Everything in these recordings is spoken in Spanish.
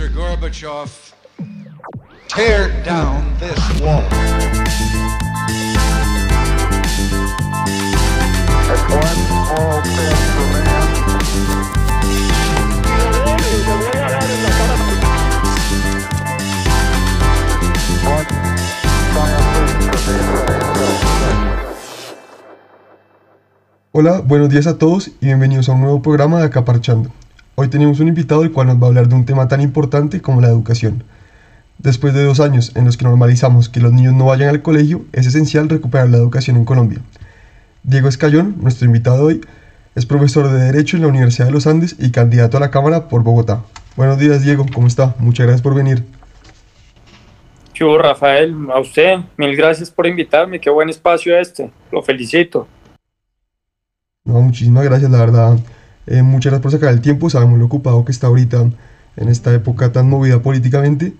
Mr. Gorbachev, tear down this wall. Hola, buenos días a todos y bienvenidos a un nuevo programa de Acaparchando. Hoy tenemos un invitado el cual nos va a hablar de un tema tan importante como la educación. Después de dos años en los que normalizamos que los niños no vayan al colegio, es esencial recuperar la educación en Colombia. Diego Escayón, nuestro invitado hoy, es profesor de Derecho en la Universidad de los Andes y candidato a la Cámara por Bogotá. Buenos días, Diego, ¿cómo está? Muchas gracias por venir. ¿Qué hubo, Rafael? A usted, mil gracias por invitarme. Qué buen espacio este. Lo felicito. No, muchísimas gracias, la verdad. Eh, muchas gracias por sacar el tiempo. Sabemos lo ocupado que está ahorita en esta época tan movida políticamente.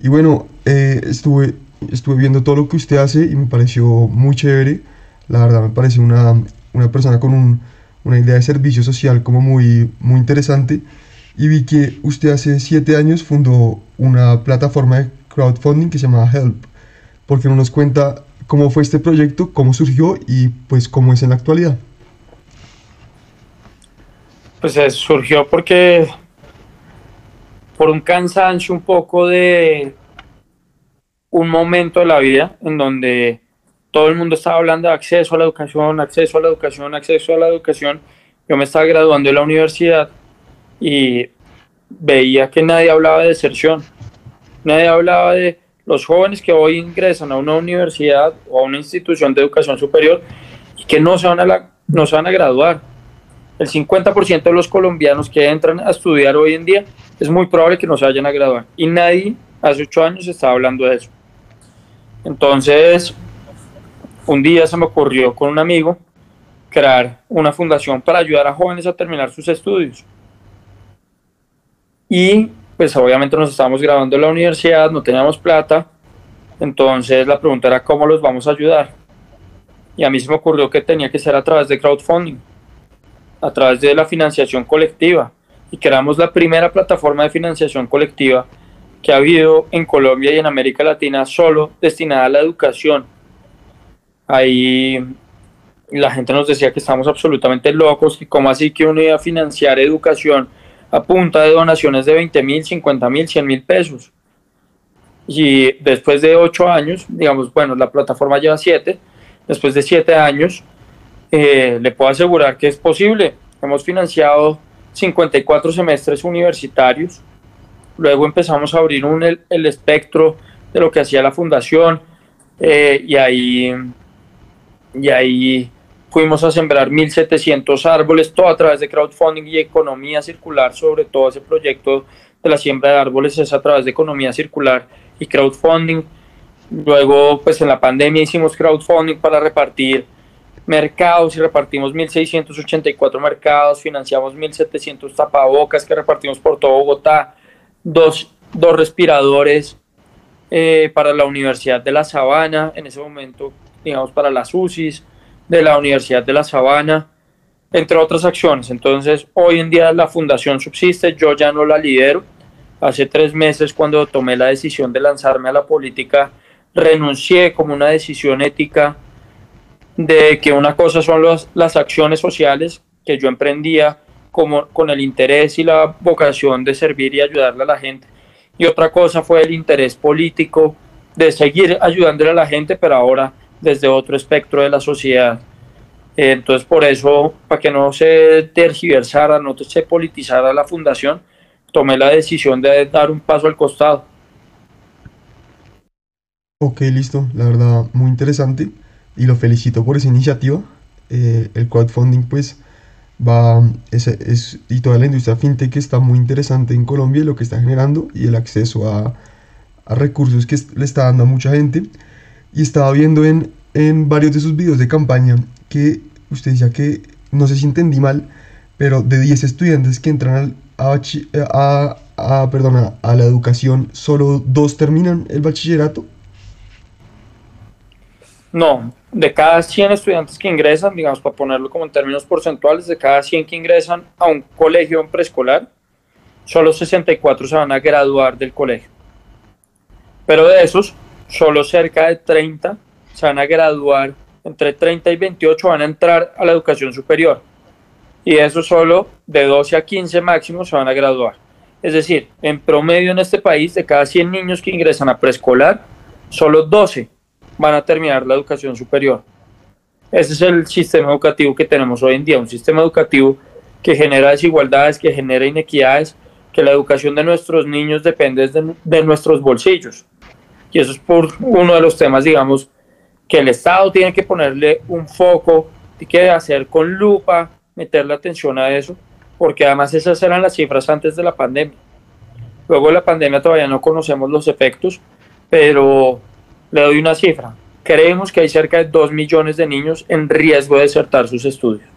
Y bueno, eh, estuve, estuve viendo todo lo que usted hace y me pareció muy chévere. La verdad, me parece una, una persona con un, una idea de servicio social como muy, muy interesante. Y vi que usted hace siete años fundó una plataforma de crowdfunding que se llama Help. ¿Por qué no nos cuenta cómo fue este proyecto, cómo surgió y pues cómo es en la actualidad? Pues eh, surgió porque por un cansancio un poco de un momento de la vida en donde todo el mundo estaba hablando de acceso a la educación, acceso a la educación, acceso a la educación. Yo me estaba graduando de la universidad y veía que nadie hablaba de deserción, nadie hablaba de los jóvenes que hoy ingresan a una universidad o a una institución de educación superior y que no se van a, la, no se van a graduar el 50% de los colombianos que entran a estudiar hoy en día es muy probable que no se vayan a graduar. Y nadie hace ocho años estaba hablando de eso. Entonces, un día se me ocurrió con un amigo crear una fundación para ayudar a jóvenes a terminar sus estudios. Y pues obviamente nos estábamos grabando en la universidad, no teníamos plata, entonces la pregunta era cómo los vamos a ayudar. Y a mí se me ocurrió que tenía que ser a través de crowdfunding a través de la financiación colectiva y creamos la primera plataforma de financiación colectiva que ha habido en Colombia y en América Latina solo destinada a la educación. Ahí la gente nos decía que estamos absolutamente locos y cómo así que uno iba a financiar educación a punta de donaciones de 20 mil, 50 mil, 100 mil pesos. Y después de ocho años, digamos, bueno, la plataforma lleva siete, después de siete años, eh, le puedo asegurar que es posible. Hemos financiado 54 semestres universitarios. Luego empezamos a abrir un, el, espectro de lo que hacía la fundación eh, y, ahí, y ahí fuimos a sembrar 1.700 árboles, todo a través de crowdfunding y economía circular, sobre todo ese proyecto de la siembra de árboles es a través de economía circular y crowdfunding. Luego, pues en la pandemia hicimos crowdfunding para repartir mercados y repartimos 1.684 mercados, financiamos 1.700 tapabocas que repartimos por todo Bogotá, dos, dos respiradores eh, para la Universidad de La Sabana, en ese momento, digamos, para las UCIs de la Universidad de La Sabana, entre otras acciones. Entonces, hoy en día la fundación subsiste, yo ya no la lidero. Hace tres meses, cuando tomé la decisión de lanzarme a la política, renuncié como una decisión ética de que una cosa son las acciones sociales que yo emprendía como, con el interés y la vocación de servir y ayudarle a la gente. Y otra cosa fue el interés político de seguir ayudándole a la gente, pero ahora desde otro espectro de la sociedad. Entonces, por eso, para que no se tergiversara, no se politizara la fundación, tomé la decisión de dar un paso al costado. Ok, listo. La verdad, muy interesante y lo felicito por esa iniciativa. Eh, el crowdfunding pues va, es, es, y toda la industria fintech está muy interesante en Colombia lo que está generando y el acceso a, a recursos que le está dando a mucha gente. Y estaba viendo en, en varios de sus videos de campaña que usted decía que, no sé si entendí mal, pero de 10 estudiantes que entran a, a, a, perdona, a la educación, solo dos terminan el bachillerato. No, de cada 100 estudiantes que ingresan, digamos, para ponerlo como en términos porcentuales, de cada 100 que ingresan a un colegio en preescolar, solo 64 se van a graduar del colegio. Pero de esos, solo cerca de 30 se van a graduar, entre 30 y 28 van a entrar a la educación superior. Y de esos solo de 12 a 15 máximo se van a graduar. Es decir, en promedio en este país, de cada 100 niños que ingresan a preescolar, solo 12 van a terminar la educación superior. Ese es el sistema educativo que tenemos hoy en día, un sistema educativo que genera desigualdades, que genera inequidades, que la educación de nuestros niños depende de, de nuestros bolsillos. Y eso es por uno de los temas, digamos, que el Estado tiene que ponerle un foco, tiene que hacer con lupa, meterle atención a eso, porque además esas eran las cifras antes de la pandemia. Luego de la pandemia todavía no conocemos los efectos, pero le doy una cifra. Creemos que hay cerca de 2 millones de niños en riesgo de desertar sus estudios.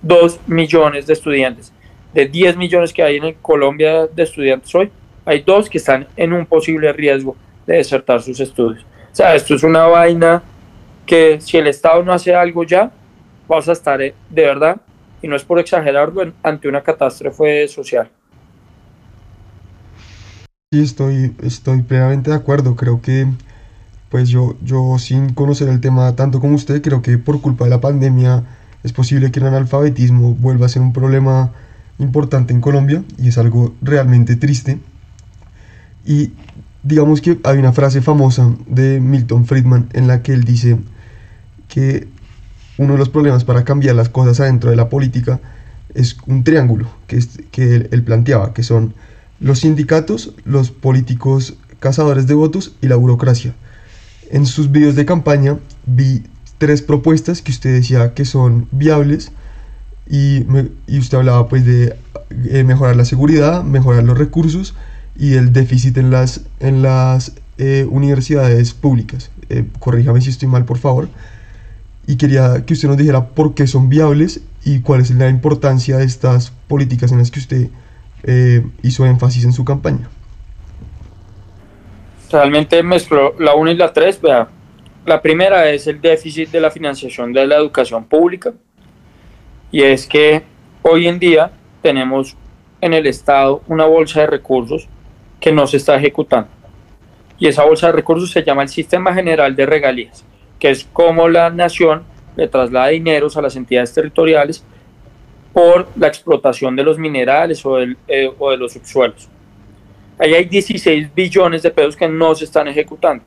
2 millones de estudiantes. De 10 millones que hay en Colombia de estudiantes hoy, hay dos que están en un posible riesgo de desertar sus estudios. O sea, esto es una vaina que si el Estado no hace algo ya, vamos a estar eh, de verdad, y no es por exagerarlo, ante una catástrofe social. Sí, estoy, estoy plenamente de acuerdo. Creo que, pues yo, yo sin conocer el tema tanto como usted, creo que por culpa de la pandemia es posible que el analfabetismo vuelva a ser un problema importante en Colombia y es algo realmente triste. Y digamos que hay una frase famosa de Milton Friedman en la que él dice que uno de los problemas para cambiar las cosas adentro de la política es un triángulo que, es, que él, planteaba, que son los sindicatos, los políticos cazadores de votos y la burocracia. En sus videos de campaña vi tres propuestas que usted decía que son viables y, y usted hablaba pues de eh, mejorar la seguridad, mejorar los recursos y el déficit en las, en las eh, universidades públicas. Eh, corríjame si estoy mal, por favor y quería que usted nos dijera por qué son viables y cuál es la importancia de estas políticas en las que usted eh, hizo énfasis en su campaña. Realmente mezcló la 1 y la 3. Vea, la primera es el déficit de la financiación de la educación pública y es que hoy en día tenemos en el Estado una bolsa de recursos que no se está ejecutando. Y esa bolsa de recursos se llama el Sistema General de Regalías que es como la nación le traslada dineros a las entidades territoriales por la explotación de los minerales o, eh, o de los subsuelos. Ahí hay 16 billones de pesos que no se están ejecutando.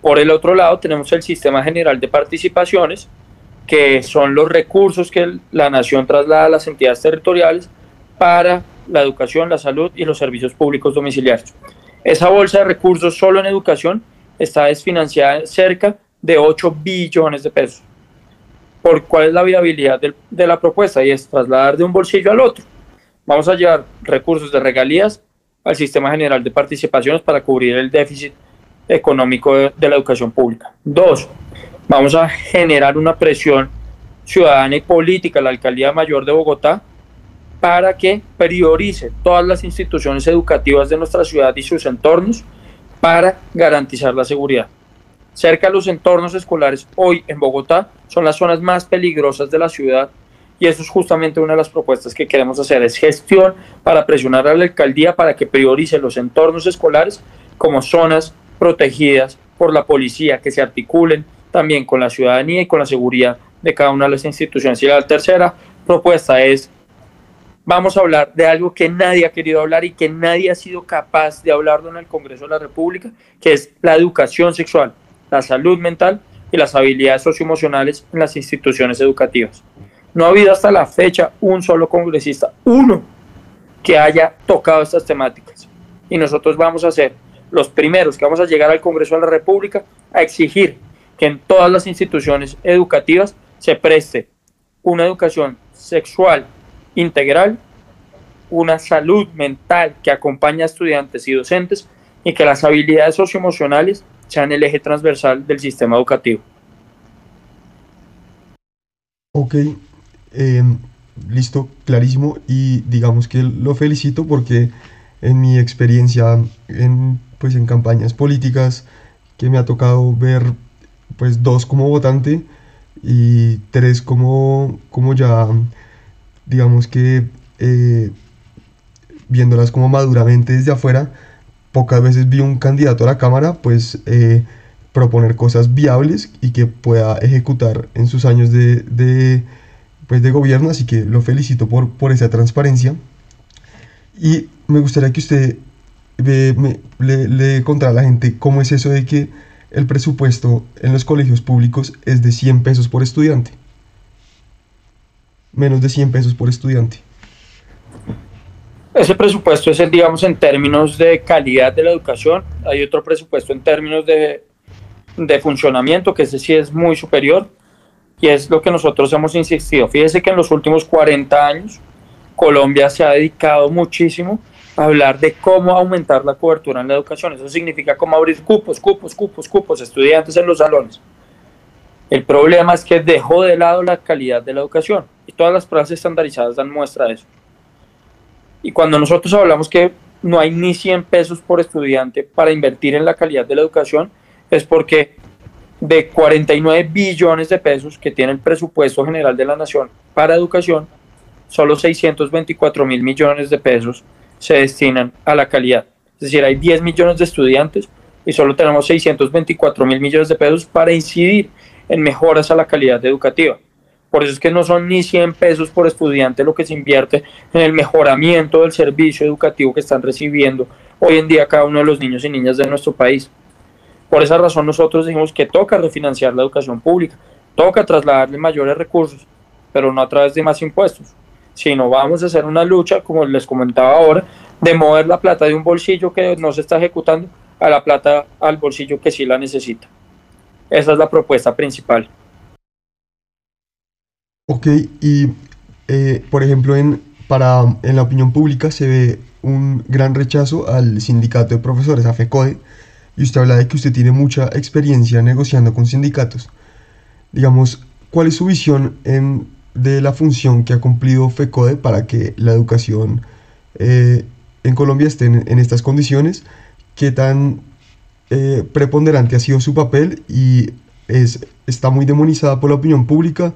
Por el otro lado tenemos el Sistema General de Participaciones, que son los recursos que la nación traslada a las entidades territoriales para la educación, la salud y los servicios públicos domiciliarios. Esa bolsa de recursos solo en educación está desfinanciada cerca de 8 billones de pesos. ¿Por cuál es la viabilidad de la propuesta? Y es trasladar de un bolsillo al otro. Vamos a llevar recursos de regalías al sistema general de participaciones para cubrir el déficit económico de, la educación pública. Dos, vamos a generar una presión ciudadana y política a la Alcaldía Mayor de Bogotá para que priorice todas las instituciones educativas de nuestra ciudad y sus entornos para garantizar la seguridad cerca de los entornos escolares hoy en Bogotá son las zonas más peligrosas de la ciudad y eso es justamente una de las propuestas que queremos hacer, es gestión para presionar a la alcaldía para que priorice los entornos escolares como zonas protegidas por la policía, que se articulen también con la ciudadanía y con la seguridad de cada una de las instituciones. Y la tercera propuesta es, vamos a hablar de algo que nadie ha querido hablar y que nadie ha sido capaz de hablarlo en el Congreso de la República, que es la educación sexual la salud mental y las habilidades socioemocionales en las instituciones educativas. No ha habido hasta la fecha un solo congresista, uno, que haya tocado estas temáticas. Y nosotros vamos a ser los primeros que vamos a llegar al Congreso de la República a exigir que en todas las instituciones educativas se preste una educación sexual integral, una salud mental que acompañe a estudiantes y docentes y que las habilidades socioemocionales sean el eje transversal del sistema educativo. Ok, em, listo, clarísimo. Y digamos que lo felicito porque en mi experiencia en, pues, en campañas políticas que me ha tocado ver pues dos como votante y tres como, como ya digamos que eh, viéndolas como maduramente desde afuera, pocas veces vi un candidato a la Cámara pues eh, proponer cosas viables y que pueda ejecutar en sus años de, de, pues, de gobierno, así que lo felicito por, por esa transparencia. Y me gustaría que usted me, le, le contara a la gente cómo es eso de que el presupuesto en los colegios públicos es de 100 pesos por estudiante. Menos de 100 pesos por estudiante. Ese presupuesto es el, digamos, en términos de calidad de la educación. Hay otro presupuesto en términos de, de funcionamiento, que ese sí es muy superior. Y es lo que nosotros hemos insistido. Fíjese que en los últimos 40 años Colombia se ha dedicado muchísimo a hablar de cómo aumentar la cobertura en la educación. Eso significa cómo abrir cupos, cupos, cupos, cupos, estudiantes en los salones. El problema es que dejó de lado la calidad de la educación y todas las pruebas estandarizadas dan muestra de eso. Y cuando nosotros hablamos que no hay ni 100 pesos por estudiante para invertir en la calidad de la educación, es porque de 49 billones de pesos que tiene el presupuesto general de la nación para educación, solo 624 mil millones de pesos se destinan a la calidad. Es decir, hay 10 millones de estudiantes y solo tenemos 624 mil millones de pesos para incidir en mejoras a la calidad educativa. Por eso es que no son ni 100 pesos por estudiante lo que se invierte en el mejoramiento del servicio educativo que están recibiendo hoy en día cada uno de los niños y niñas de nuestro país. Por esa razón nosotros dijimos que toca refinanciar la educación pública, toca trasladarle mayores recursos, pero no a través de más impuestos, sino vamos a hacer una lucha, como les comentaba ahora, de mover la plata de un bolsillo que no se está ejecutando a la plata al bolsillo que sí la necesita. Esa es la propuesta principal. Ok, y eh, por ejemplo, en, para, en la opinión pública se ve un gran rechazo al sindicato de profesores, a FECODE, y usted habla de que usted tiene mucha experiencia negociando con sindicatos. Digamos, ¿cuál es su visión en, de la función que ha cumplido FECODE para que la educación eh, en Colombia esté en, en, estas condiciones? ¿Qué tan eh, preponderante ha sido su papel y es, está muy demonizada por la opinión pública?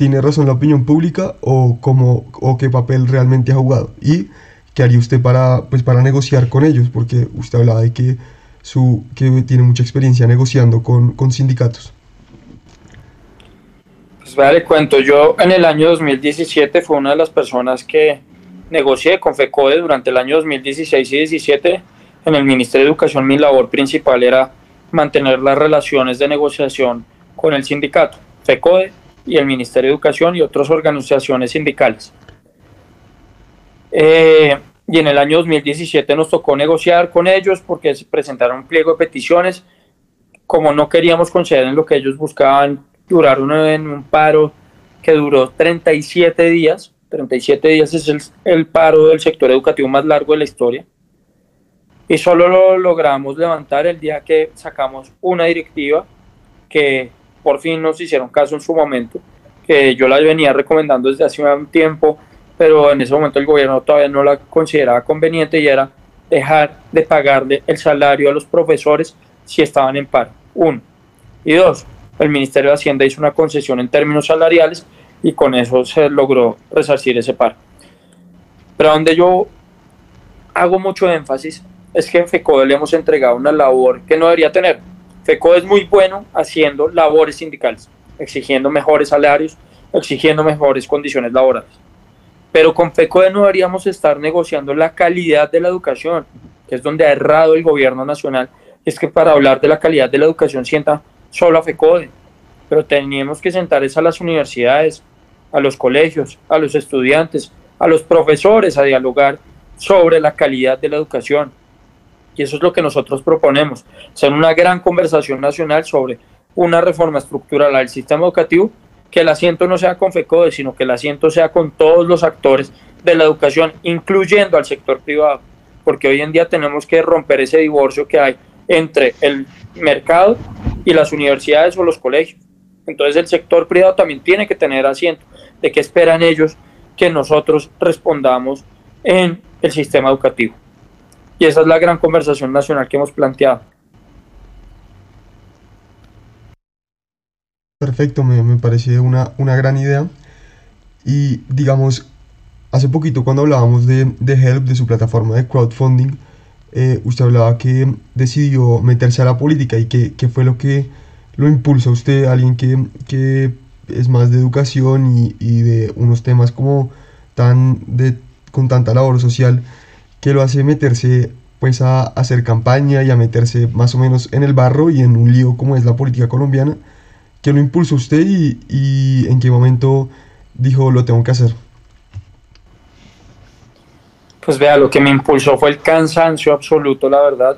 tiene razón la opinión pública o, cómo, o qué papel realmente ha jugado. Y qué haría usted para, pues, para negociar con ellos, porque usted hablaba de que, su, que tiene mucha experiencia negociando con, con sindicatos. Pues vale, cuento, yo en el año 2017 fue una de las personas que negocié con FECODE durante el año 2016 y 2017 en el Ministerio de Educación. Mi labor principal era mantener las relaciones de negociación con el sindicato. FECODE y el Ministerio de Educación y otras organizaciones sindicales. Eh, y en el año 2017 nos tocó negociar con ellos porque se presentaron un pliego de peticiones. Como no queríamos conceder en lo que ellos buscaban, duraron en un paro que duró 37 días. 37 días es el, el paro del sector educativo más largo de la historia. Y solo lo logramos levantar el día que sacamos una directiva que por fin nos hicieron caso en su momento, que yo la venía recomendando desde hace un tiempo, pero en ese momento el gobierno todavía no la consideraba conveniente y era dejar de pagarle el salario a los profesores si estaban en paro. Uno. Y dos, el Ministerio de Hacienda hizo una concesión en términos salariales y con eso se logró resarcir ese paro. Pero donde yo hago mucho énfasis es que en FECODE le hemos entregado una labor que no debería tener, FECO es muy bueno haciendo labores sindicales, exigiendo mejores salarios, exigiendo mejores condiciones laborales. Pero con FECODE no deberíamos estar negociando la calidad de la educación, que es donde ha errado el gobierno nacional. Es que para hablar de la calidad de la educación sienta solo a FECODE, pero teníamos que sentar a las universidades, a los colegios, a los estudiantes, a los profesores a dialogar sobre la calidad de la educación y eso es lo que nosotros proponemos, hacer una gran conversación nacional sobre una reforma estructural al sistema educativo, que el asiento no sea con FECODE, sino que el asiento sea con todos los actores de la educación, incluyendo al sector privado, porque hoy en día tenemos que romper ese divorcio que hay entre el mercado y las universidades o los colegios. Entonces el sector privado también tiene que tener asiento de qué esperan ellos que nosotros respondamos en el sistema educativo. Y esa es la gran conversación nacional que hemos planteado. Perfecto, me, me parece una, una gran idea. Y digamos, hace poquito cuando hablábamos de, de Help, de su plataforma de crowdfunding, eh, usted hablaba que decidió meterse a la política y que, fue lo que lo impulsa a usted, alguien que, que es más de educación y, y, de unos temas como tan de, con tanta labor social, que lo hace meterse pues a, hacer campaña y a meterse más o menos en el barro y en un lío como es la política colombiana, que lo impulsó usted y, y en qué momento dijo lo tengo que hacer. Pues vea, lo que me impulsó fue el cansancio absoluto, la verdad,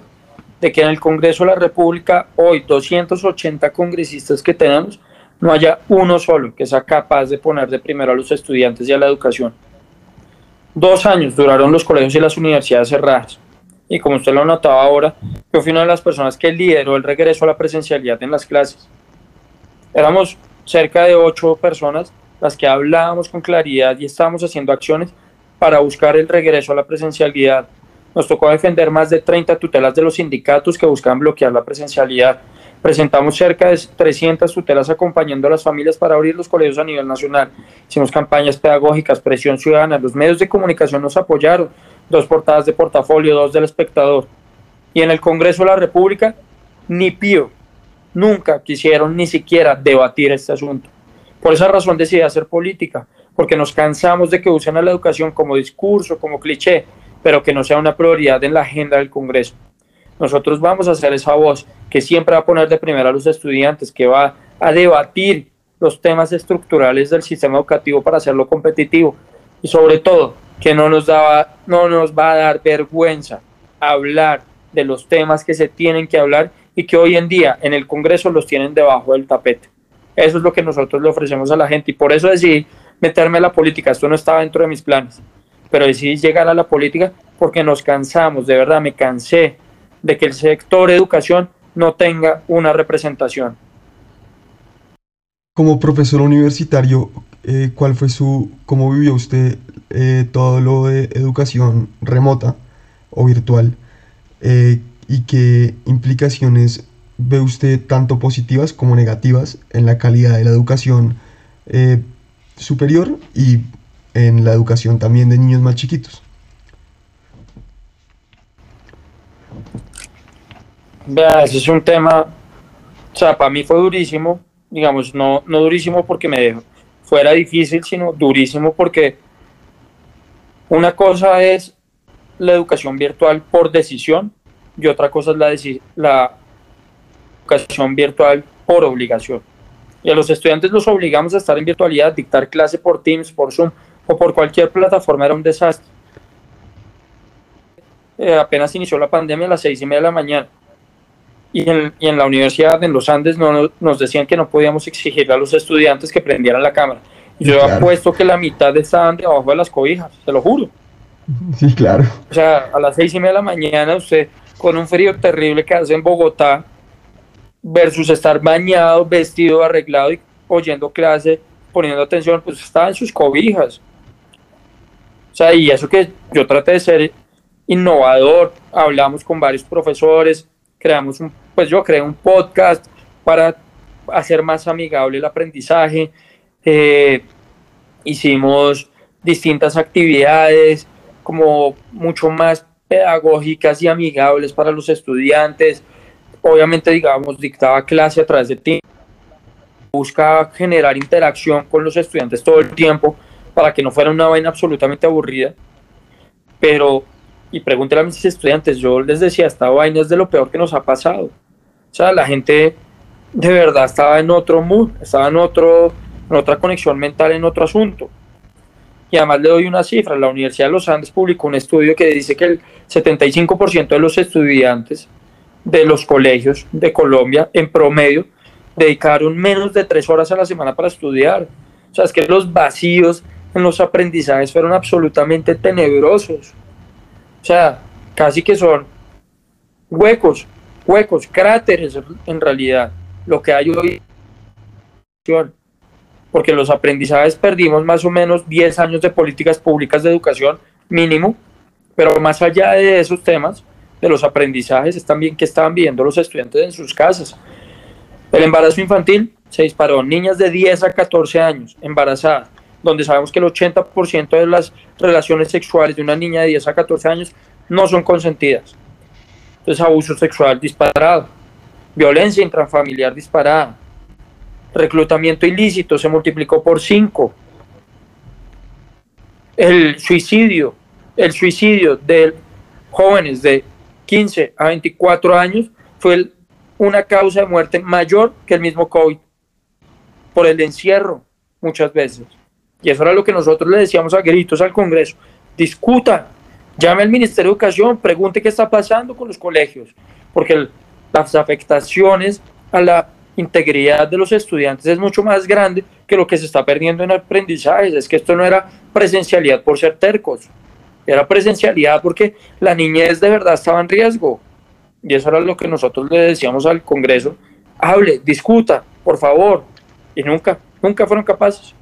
de que en el Congreso de la República, hoy 280 congresistas que tenemos, no haya uno solo que sea capaz de poner de primero a los estudiantes y a la educación. Dos años duraron los colegios y las universidades cerradas. Y como usted lo notaba ahora, yo fui una de las personas que lideró el regreso a la presencialidad en las clases. Éramos cerca de ocho personas las que hablábamos con claridad y estábamos haciendo acciones para buscar el regreso a la presencialidad. Nos tocó defender más de 30 tutelas de los sindicatos que buscaban bloquear la presencialidad. Presentamos cerca de 300 tutelas acompañando a las familias para abrir los colegios a nivel nacional. Hicimos campañas pedagógicas, presión ciudadana. Los medios de comunicación nos apoyaron. Dos portadas de portafolio, dos del espectador. Y en el Congreso de la República, ni pío. Nunca quisieron ni siquiera debatir este asunto. Por esa razón decidí hacer política porque nos cansamos de que usen a la educación como discurso, como cliché, pero que no sea una prioridad en la agenda del Congreso. Nosotros vamos a ser esa voz que siempre va a poner de primera a los estudiantes, que va a debatir los temas estructurales del sistema educativo para hacerlo competitivo y sobre todo que no nos, daba, no nos va a dar vergüenza hablar de los temas que se tienen que hablar y que hoy en día en el Congreso los tienen debajo del tapete. Eso es lo que nosotros le ofrecemos a la gente y por eso decidí meterme a la política, esto no estaba dentro de mis planes, pero decidí llegar a la política porque nos cansamos, de verdad me cansé de que el sector educación no tenga una representación. Como profesor universitario, eh, ¿cuál fue su, cómo vivió usted eh, todo lo de educación remota o virtual? Eh, ¿Y qué implicaciones ve usted tanto positivas como negativas en la calidad de la educación superior y en la educación también de niños más chiquitos. Vea, ese es un tema, o sea, para mí fue durísimo, digamos, no, no durísimo porque me fuera difícil, sino durísimo porque una cosa es la educación virtual por decisión y otra cosa es la, la educación virtual por obligación y a los estudiantes los obligamos a estar en virtualidad, dictar clase por Teams, por Zoom o por cualquier plataforma era un desastre. Eh, apenas inició la pandemia a las seis y media de la mañana y en, y en la universidad, en los Andes, no, nos decían que no podíamos exigirle a los estudiantes que prendieran la cámara. Y yo claro. apuesto que la mitad estaban debajo de las cobijas, te lo juro. Sí, claro. O sea, a las seis y media de la mañana, usted con un frío terrible que hace en Bogotá, versus estar bañado, vestido, arreglado y oyendo clase, poniendo atención, pues estaba en sus cobijas. O sea, y eso que yo traté de ser innovador, hablamos con varios profesores, creamos un, pues yo creé un podcast para hacer más amigable el aprendizaje, eh, hicimos distintas actividades como mucho más pedagógicas y amigables para los estudiantes, obviamente, digamos, dictaba clase a través de ti, busca generar interacción con los estudiantes todo el tiempo para que no fuera una vaina absolutamente aburrida. Pero, y pregúntale a mis estudiantes, yo les decía, esta vaina es de lo peor que nos ha pasado. O sea, la gente de verdad estaba en otro mood, estaba en, otro, en otra conexión mental, en otro asunto. Y además le doy una cifra, la Universidad de los Andes publicó un estudio que dice que el 75% de los estudiantes de los colegios de Colombia en promedio dedicaron menos de tres horas a la semana para estudiar. O sea, es que los vacíos en los aprendizajes fueron absolutamente tenebrosos. O sea, casi que son huecos, huecos, cráteres en realidad, lo que hay hoy. Porque los aprendizajes perdimos más o menos 10 años de políticas públicas de educación mínimo, pero más allá de esos temas, de los aprendizajes es también que estaban viendo los estudiantes en sus casas. El embarazo infantil se disparó, niñas de 10 a 14 años embarazadas, donde sabemos que el 80% de las relaciones sexuales de una niña de 10 a 14 años no son consentidas. Entonces, abuso sexual disparado, violencia intrafamiliar disparada, reclutamiento ilícito se multiplicó por 5, el suicidio, el suicidio de jóvenes de 15 a 24 años fue una causa de muerte mayor que el mismo COVID, por el encierro muchas veces. Y eso era lo que nosotros le decíamos a gritos al Congreso. Discuta, llame al Ministerio de Educación, pregunte qué está pasando con los colegios, porque las afectaciones a la integridad de los estudiantes es mucho más grande que lo que se está perdiendo en aprendizajes. Es que esto no era presencialidad por ser tercos, era presencialidad porque la niñez de verdad estaba en riesgo. Y eso era lo que nosotros le decíamos al Congreso. Hable, discuta, por favor. Y nunca, nunca fueron capaces.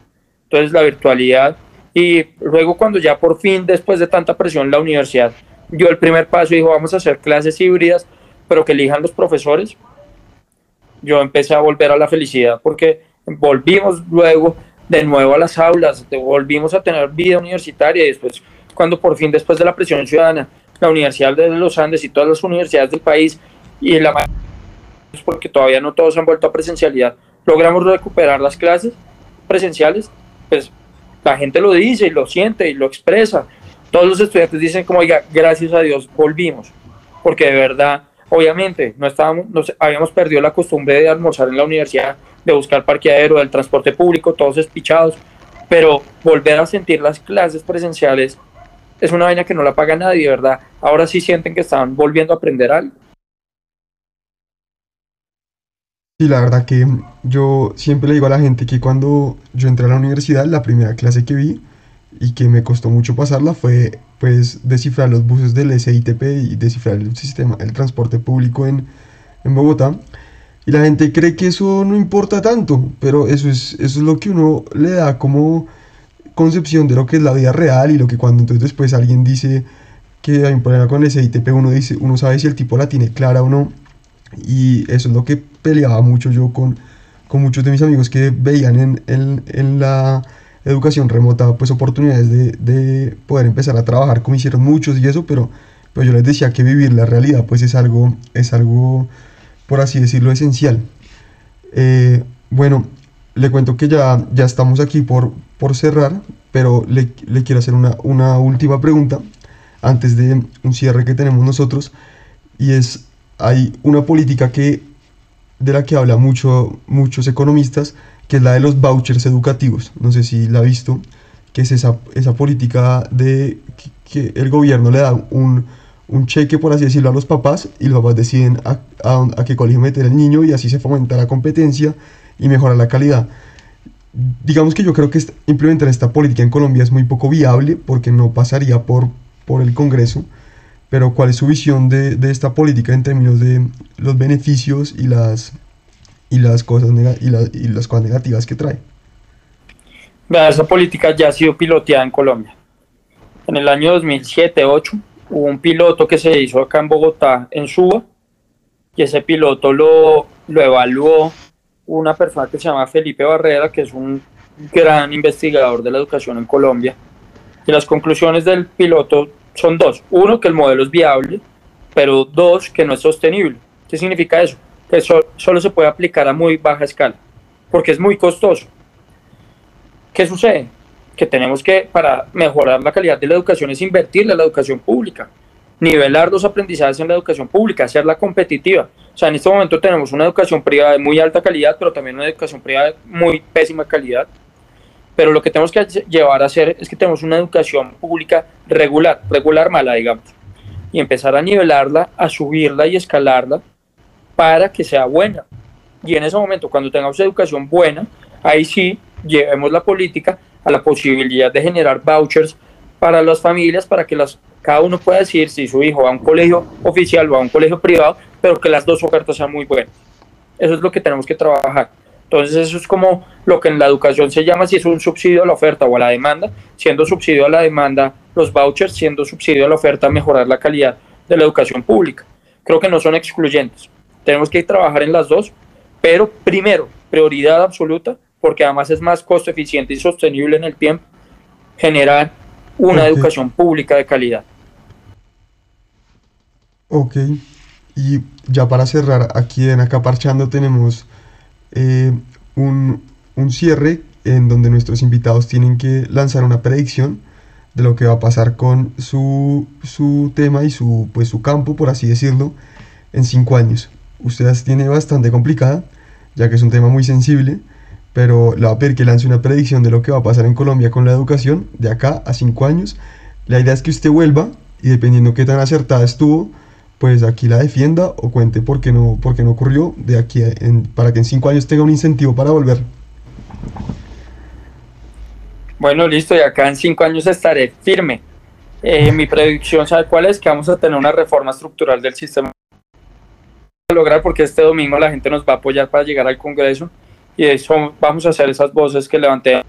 Entonces la virtualidad y luego cuando ya por fin, después de tanta presión, la universidad dio el primer paso y dijo vamos a hacer clases híbridas, pero que elijan los profesores, yo empecé a volver a la felicidad porque volvimos luego de nuevo a las aulas, volvimos a tener vida universitaria y después, cuando por fin, después de la presión ciudadana, la Universidad de los Andes y todas las universidades del país y la porque todavía no todos han vuelto a presencialidad, logramos recuperar las clases presenciales, pues la gente lo dice y lo siente y lo expresa. Todos los estudiantes dicen como, oiga, gracias a Dios volvimos, porque de verdad Obviamente, no estábamos, nos habíamos perdido la costumbre de almorzar en la universidad, de buscar parqueadero, del transporte público, todos espichados, pero volver a sentir las clases presenciales es una vaina que no la paga nadie, ¿verdad? Ahora sí sienten que están volviendo a aprender algo. Sí, la verdad que yo siempre le digo a la gente que cuando yo entré a la universidad, la primera clase que vi y que me costó mucho pasarla fue pues descifrar los buses del SITP y descifrar el sistema, el transporte público en, en Bogotá. Y la gente cree que eso no importa tanto, pero eso es, eso es lo que uno le da como concepción de lo que es la vida real y lo que cuando entonces después alguien dice que hay un problema con el SITP, uno, dice, uno sabe si el tipo la tiene clara o no. Y eso es lo que peleaba mucho yo con, con muchos de mis amigos que veían en, en, en la educación remota, pues oportunidades de, de, poder empezar a trabajar como hicieron muchos y eso, pero, pero yo les decía que vivir la realidad pues es algo, es algo por así decirlo, esencial. Eh, bueno, le cuento que ya, ya estamos aquí por, por cerrar, pero le, quiero hacer una, última pregunta antes de un cierre que tenemos nosotros, y es, hay una política que, de la que habla mucho, muchos economistas, que es la de los vouchers educativos. No sé si la ha visto, que es esa, esa política de que, el gobierno le da un, un, cheque, por así decirlo, a los papás y los papás deciden a, a, qué colegio meter el niño y así se fomenta la competencia y mejora la calidad. Digamos que yo creo que implementar esta política en Colombia es muy poco viable porque no pasaría por, por el Congreso, pero ¿cuál es su visión de, de esta política en términos de los beneficios y las y las cosas, y, y las cosas negativas que trae. Esa política ya ha sido piloteada en Colombia. En el año 2007-2008 hubo un piloto que se hizo acá en Bogotá, en Suba, y ese piloto lo, lo evaluó una persona que se llama Felipe Barrera, que es un gran investigador de la educación en Colombia. Y las conclusiones del piloto son dos. Uno, que el modelo es viable, pero dos, que no es sostenible. ¿Qué significa eso? que solo se puede aplicar a muy baja escala, porque es muy costoso. ¿Qué sucede? Que tenemos que, para mejorar la calidad de la educación, es invertir en la educación pública, nivelar los aprendizajes en la educación pública, hacerla competitiva. O sea, en este momento tenemos una educación privada de muy alta calidad, pero también una educación privada de muy pésima calidad. Pero lo que tenemos que llevar a hacer es que tenemos una educación pública regular, regular mala, digamos, y empezar a nivelarla, a subirla y escalarla para que sea buena. Y en ese momento, cuando tengamos educación buena, ahí sí llevemos la política a la posibilidad de generar vouchers para las familias, para que las, cada uno pueda decir si su hijo va a un colegio oficial o a un colegio privado, pero que las dos ofertas sean muy buenas. Eso es lo que tenemos que trabajar. Entonces eso es como lo que en la educación se llama si es un subsidio a la oferta o a la demanda, siendo subsidio a la demanda los vouchers, siendo subsidio a la oferta mejorar la calidad de la educación pública. Creo que no son excluyentes. Tenemos que trabajar en las dos, pero primero, prioridad absoluta, porque además es más costo eficiente y sostenible en el tiempo, generar una educación pública de calidad. Ok, y ya para cerrar, aquí en Acá Parchando tenemos eh, un, un cierre en donde nuestros invitados tienen que lanzar una predicción de lo que va a pasar con su, su tema y su, pues, su campo, por así decirlo, en cinco años. Usted tiene bastante complicada, ya que es un tema muy sensible, pero le va a pedir que lance una predicción de lo que va a pasar en Colombia con la educación de acá a cinco años. La idea es que usted vuelva y dependiendo qué tan acertada estuvo, pues aquí la defienda o cuente por qué no, por qué no ocurrió de aquí a- en- para que en cinco años tenga un incentivo para volver. Bueno, listo, y acá en cinco años estaré firme. Eh, mi predicción, ¿sabe cuál es? Que vamos a tener una reforma estructural del sistema. A lograr porque este domingo la gente nos va a apoyar para llegar al Congreso y de eso vamos a hacer esas voces que levanten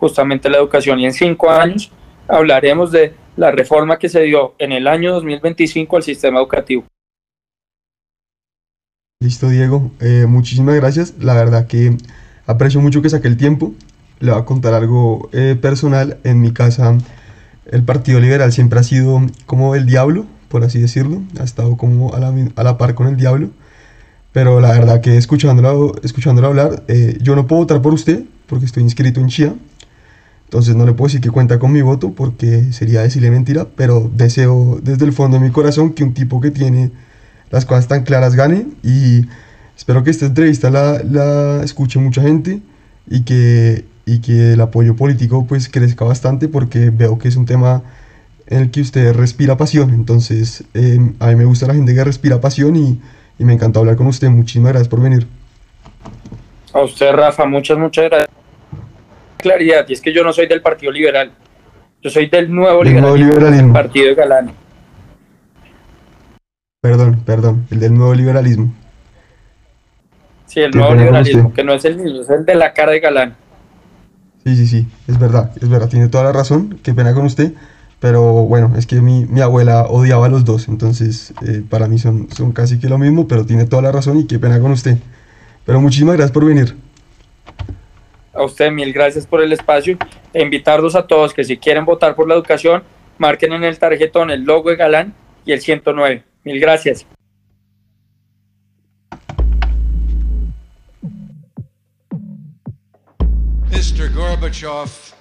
justamente la educación. Y en cinco años hablaremos de la reforma que se dio en el año 2025 al sistema educativo. Listo, Diego. Eh, muchísimas gracias. La verdad que aprecio mucho que saque el tiempo. Le voy a contar algo eh, personal. En mi casa, el Partido Liberal siempre ha sido como el diablo, por así decirlo. Ha estado como a la, a la par con el diablo. Pero la verdad que escuchándolo, escuchándolo hablar, eh, yo no puedo votar por usted porque estoy inscrito en Chía. Entonces no le puedo decir que cuenta con mi voto porque sería decirle mentira, pero deseo desde el fondo de mi corazón que un tipo que tiene las cosas tan claras gane y espero que esta entrevista la, la escuche mucha gente y que, y que el apoyo político pues crezca bastante porque veo que es un tema en el que usted respira pasión, entonces eh, a mí me gusta la gente que respira pasión y, y me encanta hablar con usted, muchísimas gracias por venir. A usted, Rafa, muchas, muchas gracias. Claridad, y es que yo no soy del Partido Liberal, yo soy del nuevo Del nuevo liberalismo, liberalismo. del Partido de Galán. Perdón, perdón, el del nuevo liberalismo. Sí, el nuevo liberalismo, usted. que no es el mismo, es el de la cara de Galán. Sí, sí, sí, es verdad, es verdad, tiene toda la razón, qué pena con usted, pero bueno, es que mi, mi abuela odiaba a los dos, entonces eh, para mí son, son casi que lo mismo, pero tiene toda la razón y qué pena con usted. Pero muchísimas gracias por venir. A usted mil gracias por el espacio e invitarlos a todos que si quieren votar por la educación, marquen en el tarjetón el logo de Galán y el 109. Mil gracias. Mr. Gorbachev,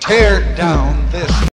tear down this